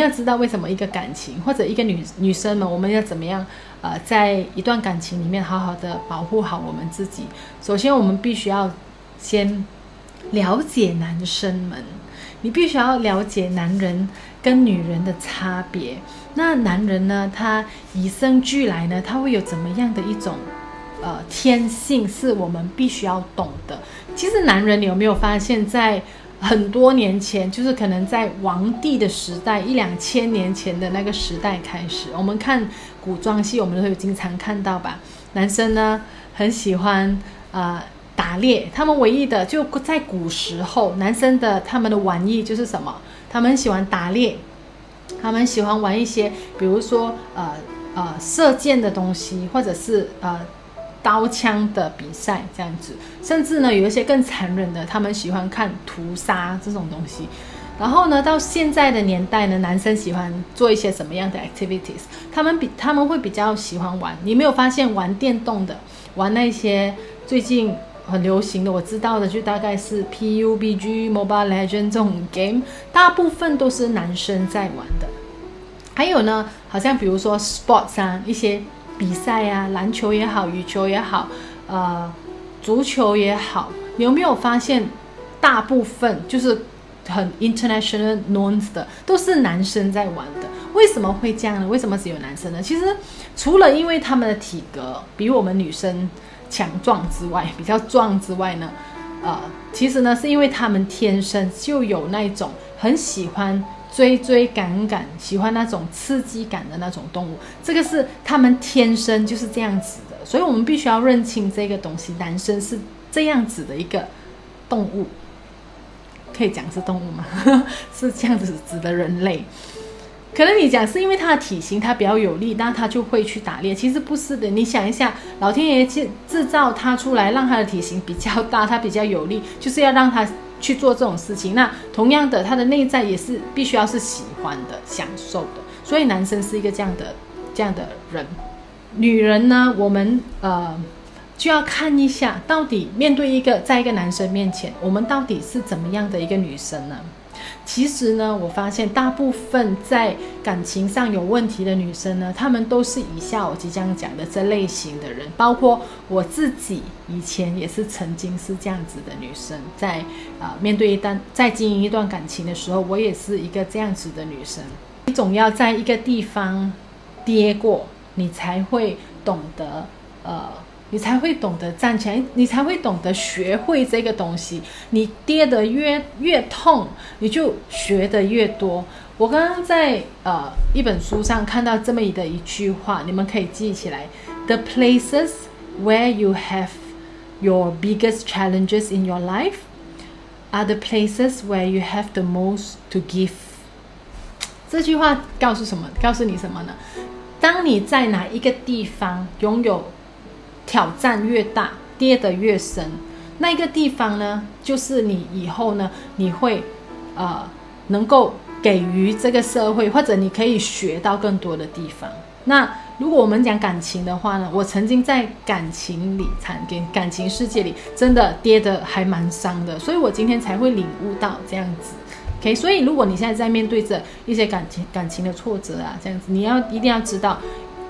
们要知道为什么一个感情或者一个女女生们，我们要怎么样？呃，在一段感情里面，好好的保护好我们自己。首先，我们必须要先了解男生们，你必须要了解男人跟女人的差别。那男人呢，他与生俱来呢，他会有怎么样的一种呃天性，是我们必须要懂的。其实，男人，你有没有发现，在很多年前，就是可能在王帝的时代，一两千年前的那个时代开始，我们看古装戏，我们都会经常看到吧。男生呢，很喜欢呃打猎，他们唯一的就在古时候，男生的他们的玩意就是什么？他们喜欢打猎，他们喜欢玩一些，比如说呃呃射箭的东西，或者是呃。刀枪的比赛这样子，甚至呢有一些更残忍的，他们喜欢看屠杀这种东西。然后呢，到现在的年代呢，男生喜欢做一些什么样的 activities？他们比他们会比较喜欢玩。你没有发现玩电动的，玩那些最近很流行的，我知道的就大概是 PUBG、Mobile Legend 这种 game，大部分都是男生在玩的。还有呢，好像比如说 sports 啊，一些。比赛呀、啊，篮球也好，羽球也好，呃，足球也好，你有没有发现，大部分就是很 international known 的，都是男生在玩的？为什么会这样呢？为什么只有男生呢？其实除了因为他们的体格比我们女生强壮之外，比较壮之外呢，呃，其实呢，是因为他们天生就有那种很喜欢。追追赶赶，喜欢那种刺激感的那种动物，这个是他们天生就是这样子的，所以我们必须要认清这个东西。男生是这样子的一个动物，可以讲是动物吗？是这样子指的人类。可能你讲是因为他的体型他比较有力，那他就会去打猎。其实不是的，你想一下，老天爷制制造他出来，让他的体型比较大，他比较有力，就是要让他。去做这种事情，那同样的，他的内在也是必须要是喜欢的、享受的。所以男生是一个这样的、这样的人。女人呢，我们呃就要看一下，到底面对一个在一个男生面前，我们到底是怎么样的一个女生呢？其实呢，我发现大部分在感情上有问题的女生呢，她们都是以下我即将讲的这类型的人，包括我自己以前也是曾经是这样子的女生，在啊、面对一段在经营一段感情的时候，我也是一个这样子的女生。你总要在一个地方跌过，你才会懂得呃。你才会懂得站起来，你才会懂得学会这个东西。你跌得越越痛，你就学得越多。我刚刚在呃一本书上看到这么一的一句话，你们可以记起来：The places where you have your biggest challenges in your life are the places where you have the most to give。这句话告诉什么？告诉你什么呢？当你在哪一个地方拥有挑战越大，跌得越深，那一个地方呢，就是你以后呢，你会，呃，能够给予这个社会，或者你可以学到更多的地方。那如果我们讲感情的话呢，我曾经在感情里，产给感情世界里，真的跌得还蛮伤的，所以我今天才会领悟到这样子。OK，所以如果你现在在面对着一些感情感情的挫折啊，这样子，你要一定要知道，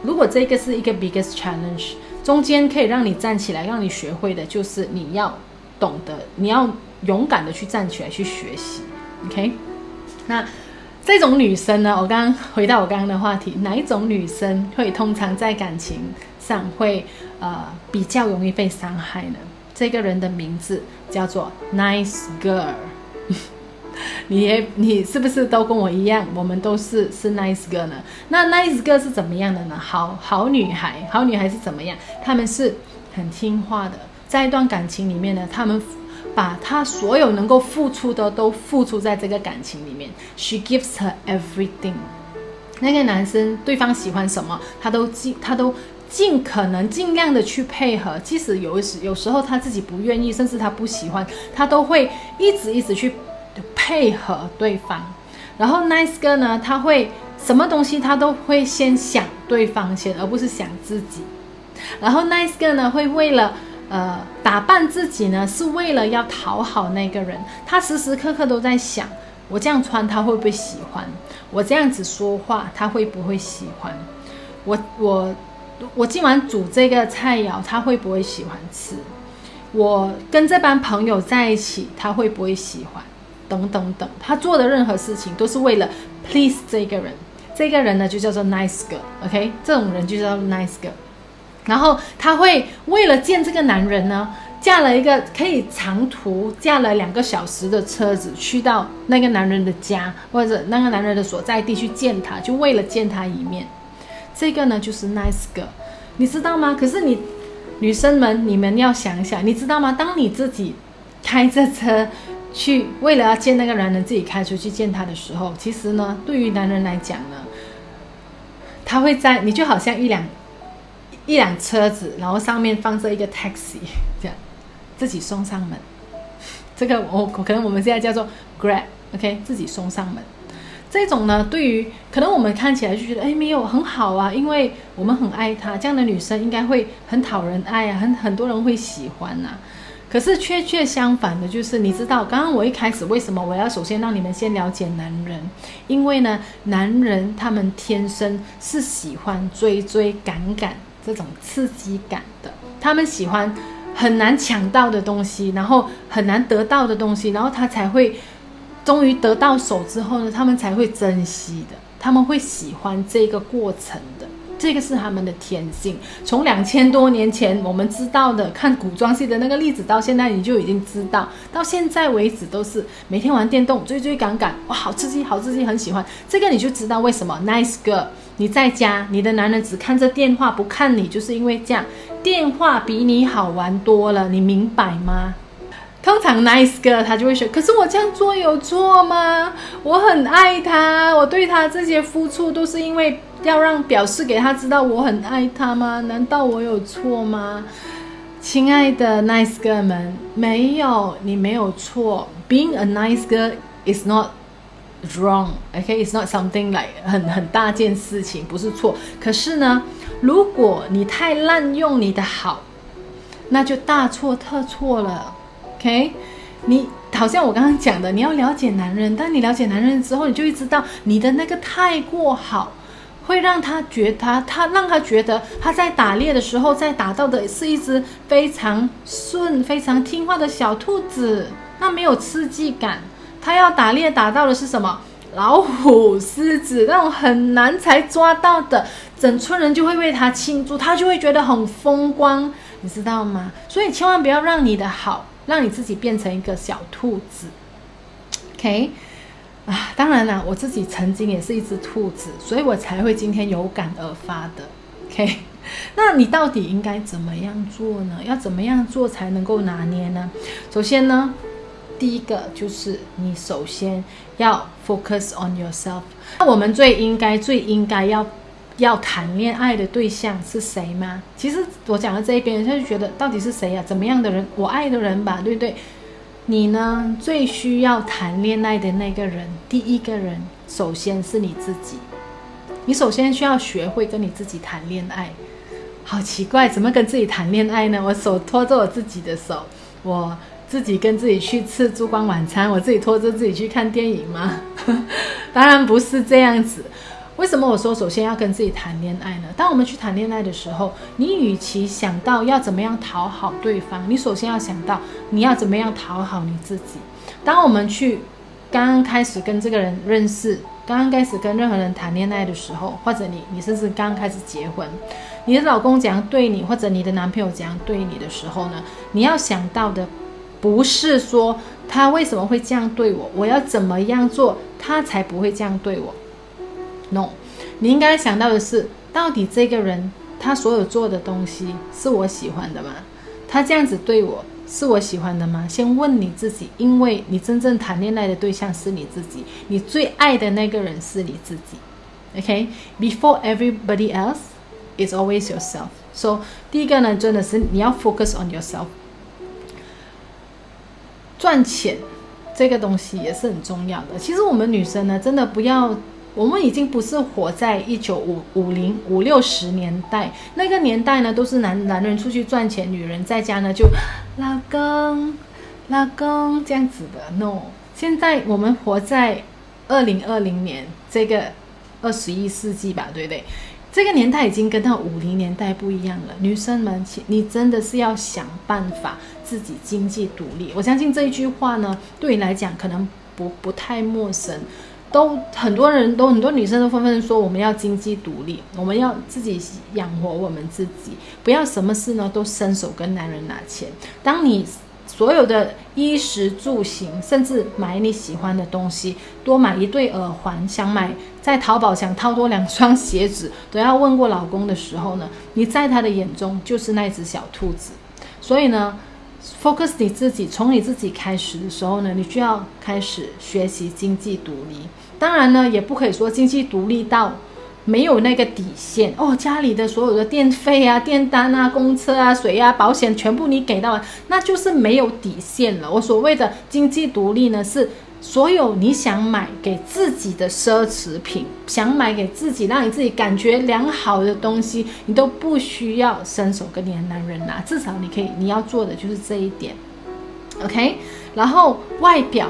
如果这个是一个 biggest challenge。中间可以让你站起来，让你学会的就是你要懂得，你要勇敢的去站起来去学习，OK？那这种女生呢？我刚刚回到我刚刚的话题，哪一种女生会通常在感情上会呃比较容易被伤害呢？这个人的名字叫做 Nice Girl。你也你是不是都跟我一样？我们都是是 nice girl 呢？那 nice girl 是怎么样的呢？好好女孩，好女孩是怎么样？她们是很听话的，在一段感情里面呢，她们把她所有能够付出的都付出在这个感情里面。She gives her everything。那个男生对方喜欢什么，他都尽他都尽可能尽量的去配合，即使有时有时候他自己不愿意，甚至他不喜欢，他都会一直一直去。配合对方，然后 nice girl 呢，他会什么东西他都会先想对方先，而不是想自己。然后 nice girl 呢，会为了呃打扮自己呢，是为了要讨好那个人。他时时刻刻都在想，我这样穿他会不会喜欢？我这样子说话，他会不会喜欢？我我我今晚煮这个菜肴，他会不会喜欢吃？我跟这班朋友在一起，他会不会喜欢？等等等，他做的任何事情都是为了 please 这个人。这个人呢，就叫做 nice girl，OK？这种人就叫做 nice girl。然后他会为了见这个男人呢，驾了一个可以长途驾了两个小时的车子，去到那个男人的家或者那个男人的所在地去见他，就为了见他一面。这个呢，就是 nice girl，你知道吗？可是你女生们，你们要想一想，你知道吗？当你自己开着车去，为了要见那个男人，自己开车去见他的时候，其实呢，对于男人来讲呢，他会在你就好像一辆一辆车子，然后上面放着一个 taxi，这样自己送上门。这个我可能我们现在叫做 Grab，OK，自己送上门。这种呢，对于可能我们看起来就觉得，哎，没有很好啊，因为我们很爱他，这样的女生应该会很讨人爱啊，很很多人会喜欢呐、啊。可是确确相反的，就是你知道，刚刚我一开始为什么我要首先让你们先了解男人？因为呢，男人他们天生是喜欢追追赶赶这种刺激感的，他们喜欢很难抢到的东西，然后很难得到的东西，然后他才会。终于得到手之后呢，他们才会珍惜的，他们会喜欢这个过程的，这个是他们的天性。从两千多年前我们知道的看古装戏的那个例子，到现在你就已经知道，到现在为止都是每天玩电动，追追赶赶，哇，好刺激，好刺激，很喜欢。这个你就知道为什么 Nice girl，你在家，你的男人只看着电话不看你，就是因为这样，电话比你好玩多了，你明白吗？通常 nice girl 他就会说，可是我这样做有错吗？我很爱他，我对他这些付出都是因为要让表示给他知道我很爱他吗？难道我有错吗？亲爱的 nice girl 们，没有，你没有错。Being a nice girl is not wrong，OK？It's not something like 很很大件事情，不是错。可是呢，如果你太滥用你的好，那就大错特错了。OK，你好像我刚刚讲的，你要了解男人，但你了解男人之后，你就会知道你的那个太过好，会让他觉得他，他让他觉得他在打猎的时候，在打到的是一只非常顺、非常听话的小兔子，那没有刺激感。他要打猎打到的是什么？老虎、狮子那种很难才抓到的，整村人就会为他庆祝，他就会觉得很风光，你知道吗？所以千万不要让你的好。让你自己变成一个小兔子，OK？啊，当然了，我自己曾经也是一只兔子，所以我才会今天有感而发的，OK？那你到底应该怎么样做呢？要怎么样做才能够拿捏呢？首先呢，第一个就是你首先要 focus on yourself。那我们最应该、最应该要。要谈恋爱的对象是谁吗？其实我讲到这一边，他就觉得到底是谁呀、怎么样的人？我爱的人吧，对不对？你呢？最需要谈恋爱的那个人，第一个人，首先是你自己。你首先需要学会跟你自己谈恋爱。好奇怪，怎么跟自己谈恋爱呢？我手拖着我自己的手，我自己跟自己去吃烛光晚餐，我自己拖着自己去看电影吗？当然不是这样子。为什么我说首先要跟自己谈恋爱呢？当我们去谈恋爱的时候，你与其想到要怎么样讨好对方，你首先要想到你要怎么样讨好你自己。当我们去刚刚开始跟这个人认识，刚刚开始跟任何人谈恋爱的时候，或者你你甚至刚刚开始结婚，你的老公怎样对你，或者你的男朋友怎样对你的时候呢？你要想到的不是说他为什么会这样对我，我要怎么样做他才不会这样对我。No，你应该想到的是，到底这个人他所有做的东西是我喜欢的吗？他这样子对我是我喜欢的吗？先问你自己，因为你真正谈恋爱的对象是你自己，你最爱的那个人是你自己。OK，before everybody else is always yourself。So，第一个呢，真的是你要 focus on yourself。赚钱这个东西也是很重要的。其实我们女生呢，真的不要。我们已经不是活在一九五五零五六十年代那个年代呢，都是男男人出去赚钱，女人在家呢就老公老公这样子的。No，现在我们活在二零二零年这个二十一世纪吧，对不对？这个年代已经跟到五零年代不一样了。女生们，你真的是要想办法自己经济独立。我相信这一句话呢，对你来讲可能不不太陌生。都很多人都很多女生都纷纷说，我们要经济独立，我们要自己养活我们自己，不要什么事呢都伸手跟男人拿钱。当你所有的衣食住行，甚至买你喜欢的东西，多买一对耳环，想买在淘宝想掏多两双鞋子，都要问过老公的时候呢，你在他的眼中就是那只小兔子。所以呢，focus 你自己，从你自己开始的时候呢，你就要开始学习经济独立。当然呢，也不可以说经济独立到没有那个底线哦。家里的所有的电费啊、电单啊、公车啊、水啊、保险全部你给到了，那就是没有底线了。我所谓的经济独立呢，是所有你想买给自己的奢侈品，想买给自己让你自己感觉良好的东西，你都不需要伸手跟你的男人拿。至少你可以，你要做的就是这一点。OK，然后外表。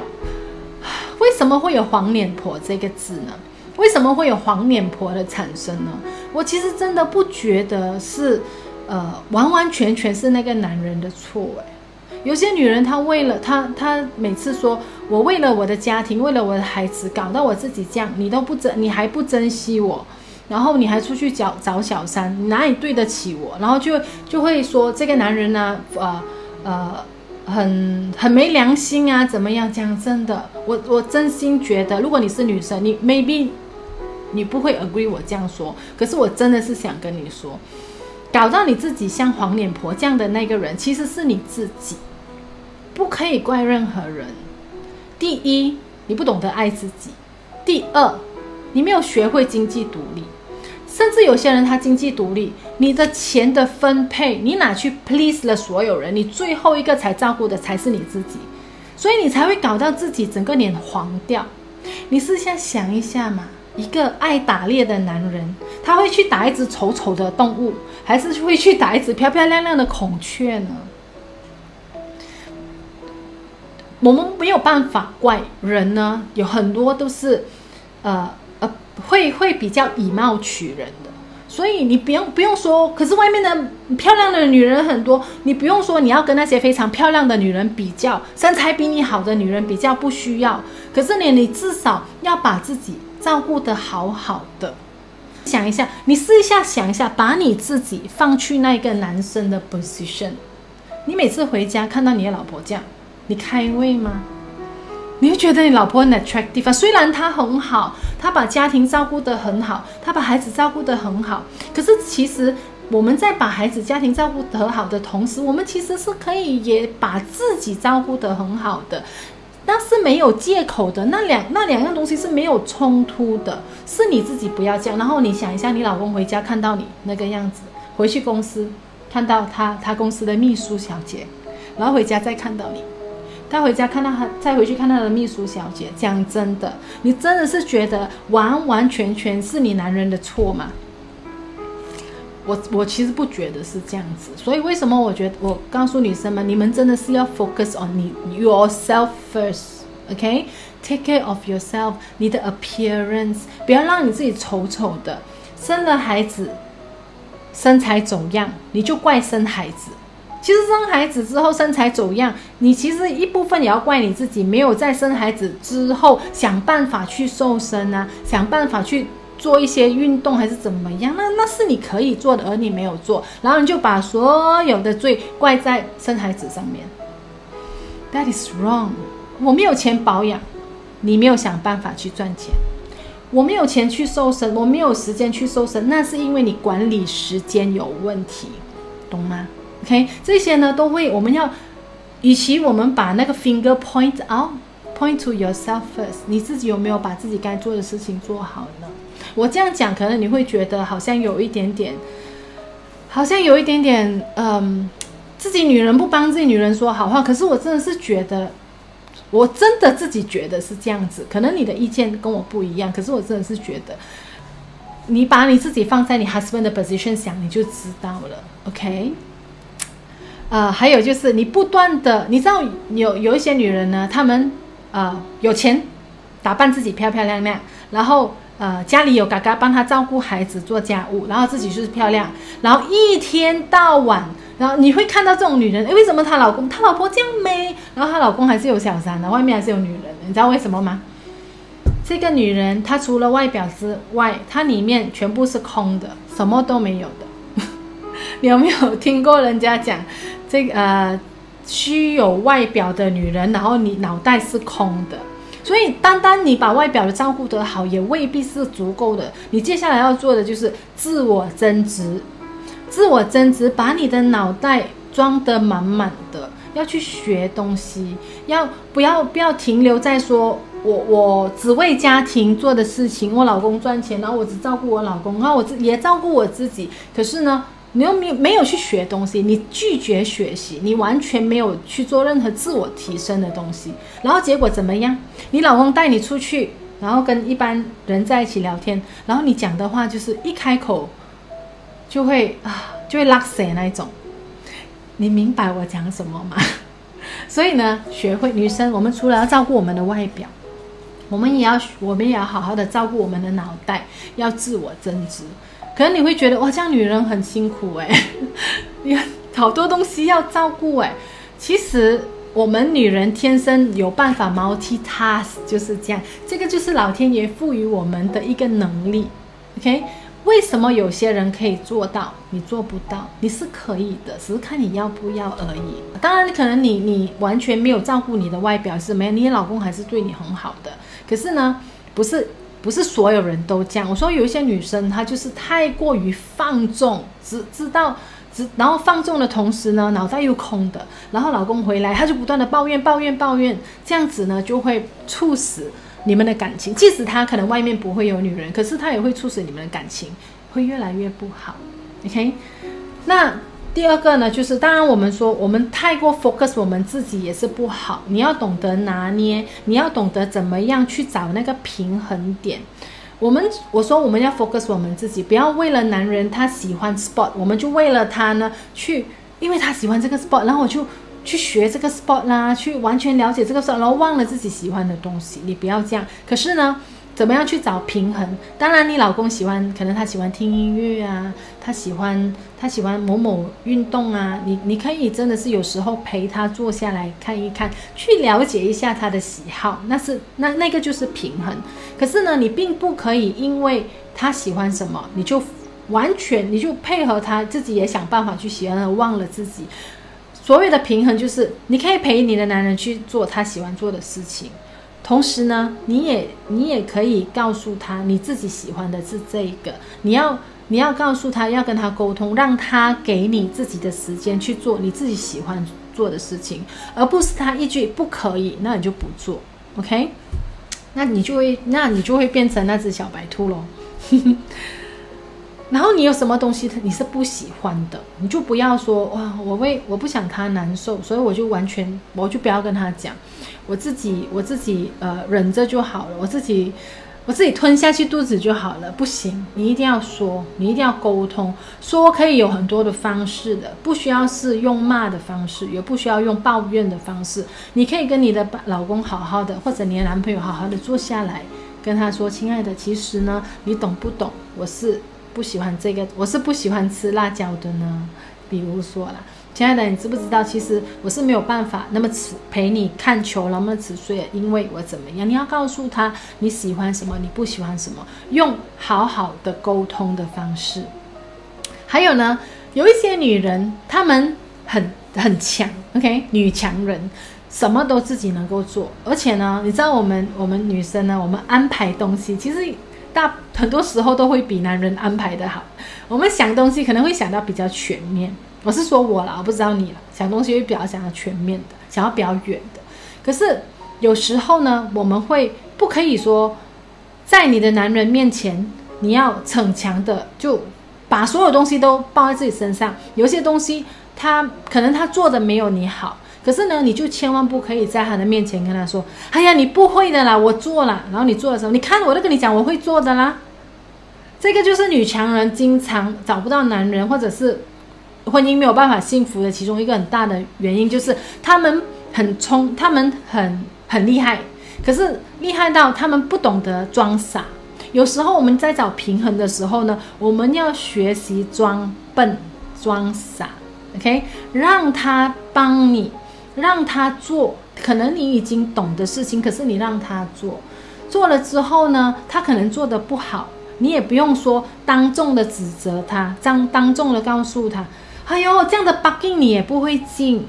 为什么会有黄脸婆这个字呢？为什么会有黄脸婆的产生呢？我其实真的不觉得是，呃，完完全全是那个男人的错诶。有些女人她为了她，她每次说我为了我的家庭，为了我的孩子，搞到我自己这样，你都不珍，你还不珍惜我，然后你还出去找找小三，你哪里对得起我？然后就就会说这个男人呢，呃呃。很很没良心啊，怎么样？讲真的，我我真心觉得，如果你是女生，你 maybe 你不会 agree 我这样说，可是我真的是想跟你说，搞到你自己像黄脸婆这样的那个人，其实是你自己，不可以怪任何人。第一，你不懂得爱自己；第二，你没有学会经济独立。甚至有些人他经济独立，你的钱的分配，你拿去 please 了所有人，你最后一个才照顾的才是你自己，所以你才会搞到自己整个脸黄掉。你试下想一下嘛，一个爱打猎的男人，他会去打一只丑丑的动物，还是会去打一只漂漂亮亮的孔雀呢？我们没有办法怪人呢，有很多都是，呃。会会比较以貌取人的，所以你不用不用说。可是外面的漂亮的女人很多，你不用说你要跟那些非常漂亮的女人比较，身材比你好的女人比较不需要。可是你你至少要把自己照顾得好好的。想一下，你试一下想一下，把你自己放去那个男生的 position，你每次回家看到你的老婆这样，你开胃吗？你会觉得你老婆很 attractive？虽然她很好，她把家庭照顾得很好，她把孩子照顾得很好。可是其实我们在把孩子家庭照顾得好的同时，我们其实是可以也把自己照顾得很好的。那是没有借口的，那两那两样东西是没有冲突的。是你自己不要这样。然后你想一下，你老公回家看到你那个样子，回去公司看到他他公司的秘书小姐，然后回家再看到你。他回家看到他，再回去看到他的秘书小姐。讲真的，你真的是觉得完完全全是你男人的错吗？我我其实不觉得是这样子。所以为什么我觉得我告诉女生们，你们真的是要 focus on 你 yourself first，OK？Take care of yourself，你的 appearance，不要让你自己丑丑的。生了孩子，身材走样，你就怪生孩子。其实生孩子之后身材走样，你其实一部分也要怪你自己，没有在生孩子之后想办法去瘦身啊，想办法去做一些运动还是怎么样？那那是你可以做的，而你没有做，然后你就把所有的罪怪在生孩子上面。That is wrong。我没有钱保养，你没有想办法去赚钱；我没有钱去瘦身，我没有时间去瘦身，那是因为你管理时间有问题，懂吗？OK，这些呢都会，我们要，与其我们把那个 finger point out，point to yourself first，你自己有没有把自己该做的事情做好呢？我这样讲，可能你会觉得好像有一点点，好像有一点点，嗯，自己女人不帮自己女人说好话。可是我真的是觉得，我真的自己觉得是这样子。可能你的意见跟我不一样，可是我真的是觉得，你把你自己放在你 husband 的 position 想，你就知道了。OK。呃，还有就是你不断的，你知道有有一些女人呢，她们呃有钱，打扮自己漂漂亮亮，然后呃家里有嘎嘎帮她照顾孩子做家务，然后自己就是漂亮，然后一天到晚，然后你会看到这种女人，诶，为什么她老公她老婆这样美，然后她老公还是有小三的，外面还是有女人，你知道为什么吗？这个女人她除了外表之外，她里面全部是空的，什么都没有的。你有没有听过人家讲这个呃？虚有外表的女人，然后你脑袋是空的，所以单单你把外表的照顾得好，也未必是足够的。你接下来要做的就是自我增值，自我增值，把你的脑袋装得满满的，要去学东西，要不要不要停留在说我我只为家庭做的事情，我老公赚钱，然后我只照顾我老公，然后我自也照顾我自己，可是呢？你又没有没有去学东西，你拒绝学习，你完全没有去做任何自我提升的东西，然后结果怎么样？你老公带你出去，然后跟一般人在一起聊天，然后你讲的话就是一开口就会啊，就会拉屎那一种。你明白我讲什么吗？所以呢，学会女生，我们除了要照顾我们的外表，我们也要我们也要好好的照顾我们的脑袋，要自我增值。可能你会觉得哇，这样女人很辛苦哎，你好多东西要照顾哎。其实我们女人天生有办法 multitask，就是这样。这个就是老天爷赋予我们的一个能力。OK，为什么有些人可以做到，你做不到？你是可以的，只是看你要不要而已。当然，可能你你完全没有照顾你的外表是没有，你老公还是对你很好的。可是呢，不是。不是所有人都这样。我说有一些女生，她就是太过于放纵，只知道只然后放纵的同时呢，脑袋又空的。然后老公回来，她就不断的抱怨、抱怨、抱怨，这样子呢，就会促使你们的感情。即使他可能外面不会有女人，可是他也会促使你们的感情会越来越不好。OK，那。第二个呢，就是当然我们说我们太过 focus 我们自己也是不好，你要懂得拿捏，你要懂得怎么样去找那个平衡点。我们我说我们要 focus 我们自己，不要为了男人他喜欢 sport，我们就为了他呢去，因为他喜欢这个 sport，然后我就去学这个 sport 啦，去完全了解这个 sport，然后忘了自己喜欢的东西。你不要这样。可是呢，怎么样去找平衡？当然，你老公喜欢，可能他喜欢听音乐啊，他喜欢他喜欢某某运动啊。你你可以真的是有时候陪他坐下来看一看，去了解一下他的喜好，那是那那个就是平衡。可是呢，你并不可以因为他喜欢什么，你就完全你就配合他，自己也想办法去喜欢，忘了自己。所谓的平衡就是，你可以陪你的男人去做他喜欢做的事情。同时呢，你也你也可以告诉他，你自己喜欢的是这个。你要你要告诉他，要跟他沟通，让他给你自己的时间去做你自己喜欢做的事情，而不是他一句不可以，那你就不做。OK？那你就会那你就会变成那只小白兔喽。然后你有什么东西你是不喜欢的，你就不要说哇，我为我不想他难受，所以我就完全我就不要跟他讲。我自己我自己呃忍着就好了，我自己我自己吞下去肚子就好了。不行，你一定要说，你一定要沟通。说可以有很多的方式的，不需要是用骂的方式，也不需要用抱怨的方式。你可以跟你的老公好好的，或者你的男朋友好好的坐下来，跟他说：“亲爱的，其实呢，你懂不懂？我是不喜欢这个，我是不喜欢吃辣椒的呢。”比如说啦。亲爱的，你知不知道？其实我是没有办法那么迟陪你看球，那么迟睡，因为我怎么样？你要告诉他你喜欢什么，你不喜欢什么，用好好的沟通的方式。还有呢，有一些女人，她们很很强，OK，女强人，什么都自己能够做，而且呢，你知道我们我们女生呢，我们安排东西，其实大很多时候都会比男人安排的好。我们想东西可能会想到比较全面。我是说我了，我不知道你了。想东西会比较想要全面的，想要比较远的。可是有时候呢，我们会不可以说，在你的男人面前，你要逞强的，就把所有东西都抱在自己身上。有些东西他可能他做的没有你好，可是呢，你就千万不可以在他的面前跟他说：“哎呀，你不会的啦，我做了。”然后你做的时候，你看我都跟你讲，我会做的啦。这个就是女强人经常找不到男人，或者是。婚姻没有办法幸福的其中一个很大的原因，就是他们很聪，他们很很厉害，可是厉害到他们不懂得装傻。有时候我们在找平衡的时候呢，我们要学习装笨、装傻，OK？让他帮你，让他做，可能你已经懂的事情，可是你让他做，做了之后呢，他可能做得不好，你也不用说当众的指责他，当当众的告诉他，哎呦，这样的 bugging 你也不会进，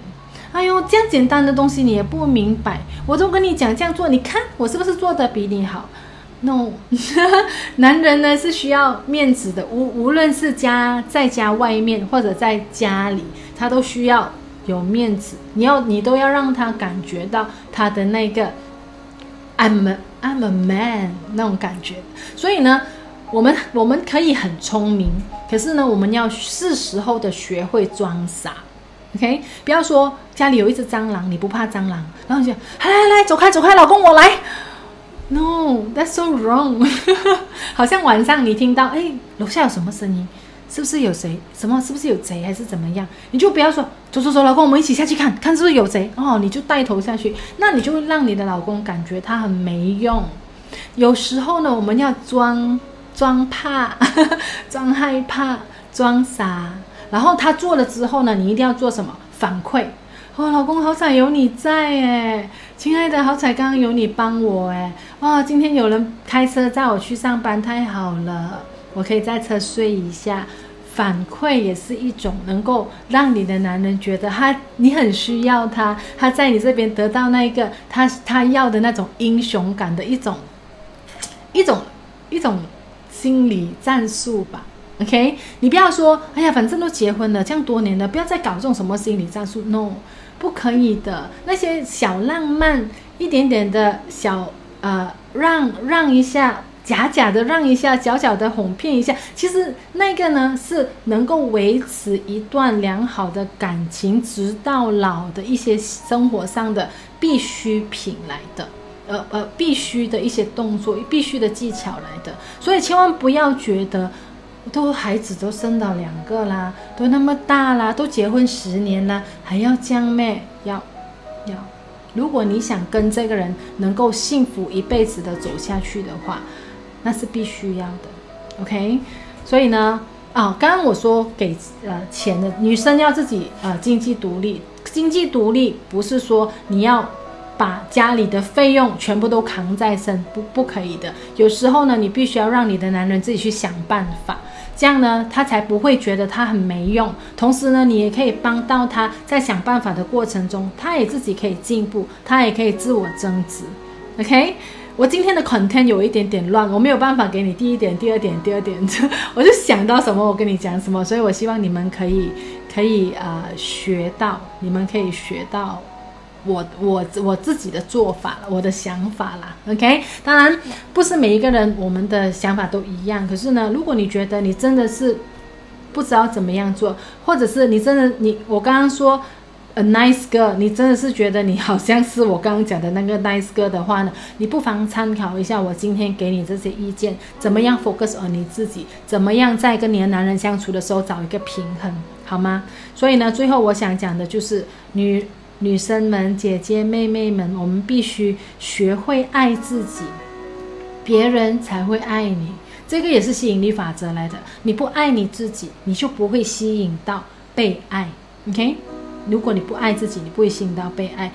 哎呦，这样简单的东西你也不明白，我都跟你讲这样做，你看我是不是做的比你好？No，男人呢是需要面子的，无无论是家在家外面或者在家里，他都需要有面子。你要你都要让他感觉到他的那个 I'm a, I'm a man 那种感觉。所以呢，我们我们可以很聪明，可是呢，我们要是时候的学会装傻。OK，不要说家里有一只蟑螂，你不怕蟑螂，然后你就来来来，走开走开，老公我来。No, that's so wrong。好像晚上你听到，哎，楼下有什么声音？是不是有谁？什么？是不是有贼还是怎么样？你就不要说，走走走，老公，我们一起下去看看是不是有贼哦。你就带头下去，那你就会让你的老公感觉他很没用。有时候呢，我们要装装怕，装害怕，装傻，然后他做了之后呢，你一定要做什么？反馈。哦，老公，好彩有你在诶，亲爱的，好彩刚刚有你帮我诶。哇，今天有人开车载我去上班，太好了，我可以在车睡一下。反馈也是一种能够让你的男人觉得他你很需要他，他在你这边得到那一个他他要的那种英雄感的一种一种一种心理战术吧。OK，你不要说，哎呀，反正都结婚了，这样多年了，不要再搞这种什么心理战术。No，不可以的。那些小浪漫，一点点的小呃，让让一下，假假的让一下，小小的哄骗一下，其实那个呢是能够维持一段良好的感情直到老的一些生活上的必需品来的，呃呃，必须的一些动作，必须的技巧来的。所以千万不要觉得。都孩子都生到两个啦，都那么大啦，都结婚十年啦，还要将妹？要要。如果你想跟这个人能够幸福一辈子的走下去的话，那是必须要的。OK，所以呢，啊，刚刚我说给呃钱的女生要自己呃经济独立，经济独立不是说你要把家里的费用全部都扛在身，不不可以的。有时候呢，你必须要让你的男人自己去想办法。这样呢，他才不会觉得他很没用。同时呢，你也可以帮到他在想办法的过程中，他也自己可以进步，他也可以自我增值。OK，我今天的 content 有一点点乱，我没有办法给你第一点、第二点、第二点，我就想到什么我跟你讲什么，所以我希望你们可以可以呃学到，你们可以学到。我我我自己的做法，我的想法啦，OK。当然不是每一个人我们的想法都一样，可是呢，如果你觉得你真的是不知道怎么样做，或者是你真的你我刚刚说 a nice girl，你真的是觉得你好像是我刚刚讲的那个 nice girl 的话呢，你不妨参考一下我今天给你这些意见，怎么样 focus on 你自己，怎么样在跟你的男人相处的时候找一个平衡，好吗？所以呢，最后我想讲的就是女。女生们、姐姐、妹妹们，我们必须学会爱自己，别人才会爱你。这个也是吸引力法则来的。你不爱你自己，你就不会吸引到被爱。OK？如果你不爱自己，你不会吸引到被爱。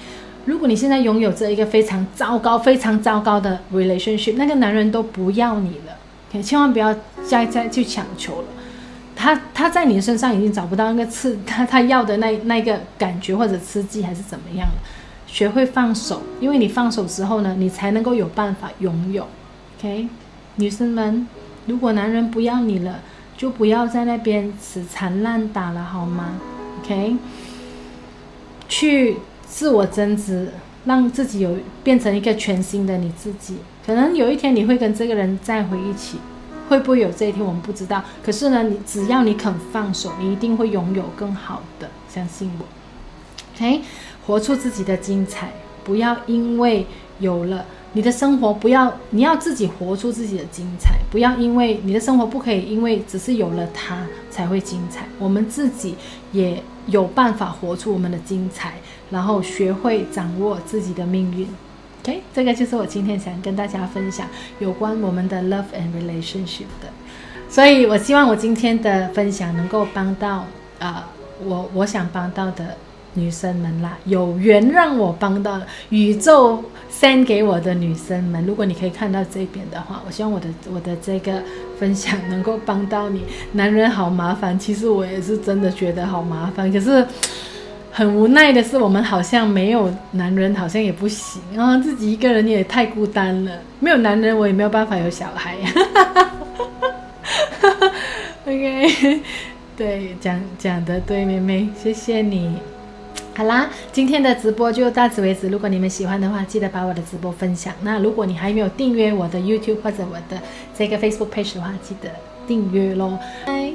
如果你现在拥有这一个非常糟糕、非常糟糕的 relationship，那个男人都不要你了。OK？千万不要再再去强求了。他他在你身上已经找不到那个刺，他他要的那那个感觉或者刺激还是怎么样了？学会放手，因为你放手之后呢，你才能够有办法拥有。OK，女生们，如果男人不要你了，就不要在那边死缠烂打了，好吗？OK，去自我增值，让自己有变成一个全新的你自己。可能有一天你会跟这个人再回一起。会不会有这一天，我们不知道。可是呢，你只要你肯放手，你一定会拥有更好的，相信我。OK，活出自己的精彩，不要因为有了你的生活，不要你要自己活出自己的精彩，不要因为你的生活不可以，因为只是有了它才会精彩。我们自己也有办法活出我们的精彩，然后学会掌握自己的命运。OK，这个就是我今天想跟大家分享有关我们的 love and relationship 的。所以我希望我今天的分享能够帮到啊、呃，我我想帮到的女生们啦，有缘让我帮到宇宙 send 给我的女生们。如果你可以看到这边的话，我希望我的我的这个分享能够帮到你。男人好麻烦，其实我也是真的觉得好麻烦，可是。很无奈的是，我们好像没有男人，好像也不行啊。自己一个人也太孤单了，没有男人，我也没有办法有小孩。OK，对，讲讲的对，妹妹，谢谢你。好啦，今天的直播就到此为止。如果你们喜欢的话，记得把我的直播分享。那如果你还没有订阅我的 YouTube 或者我的这个 Facebook page 的话，记得订阅喽。拜。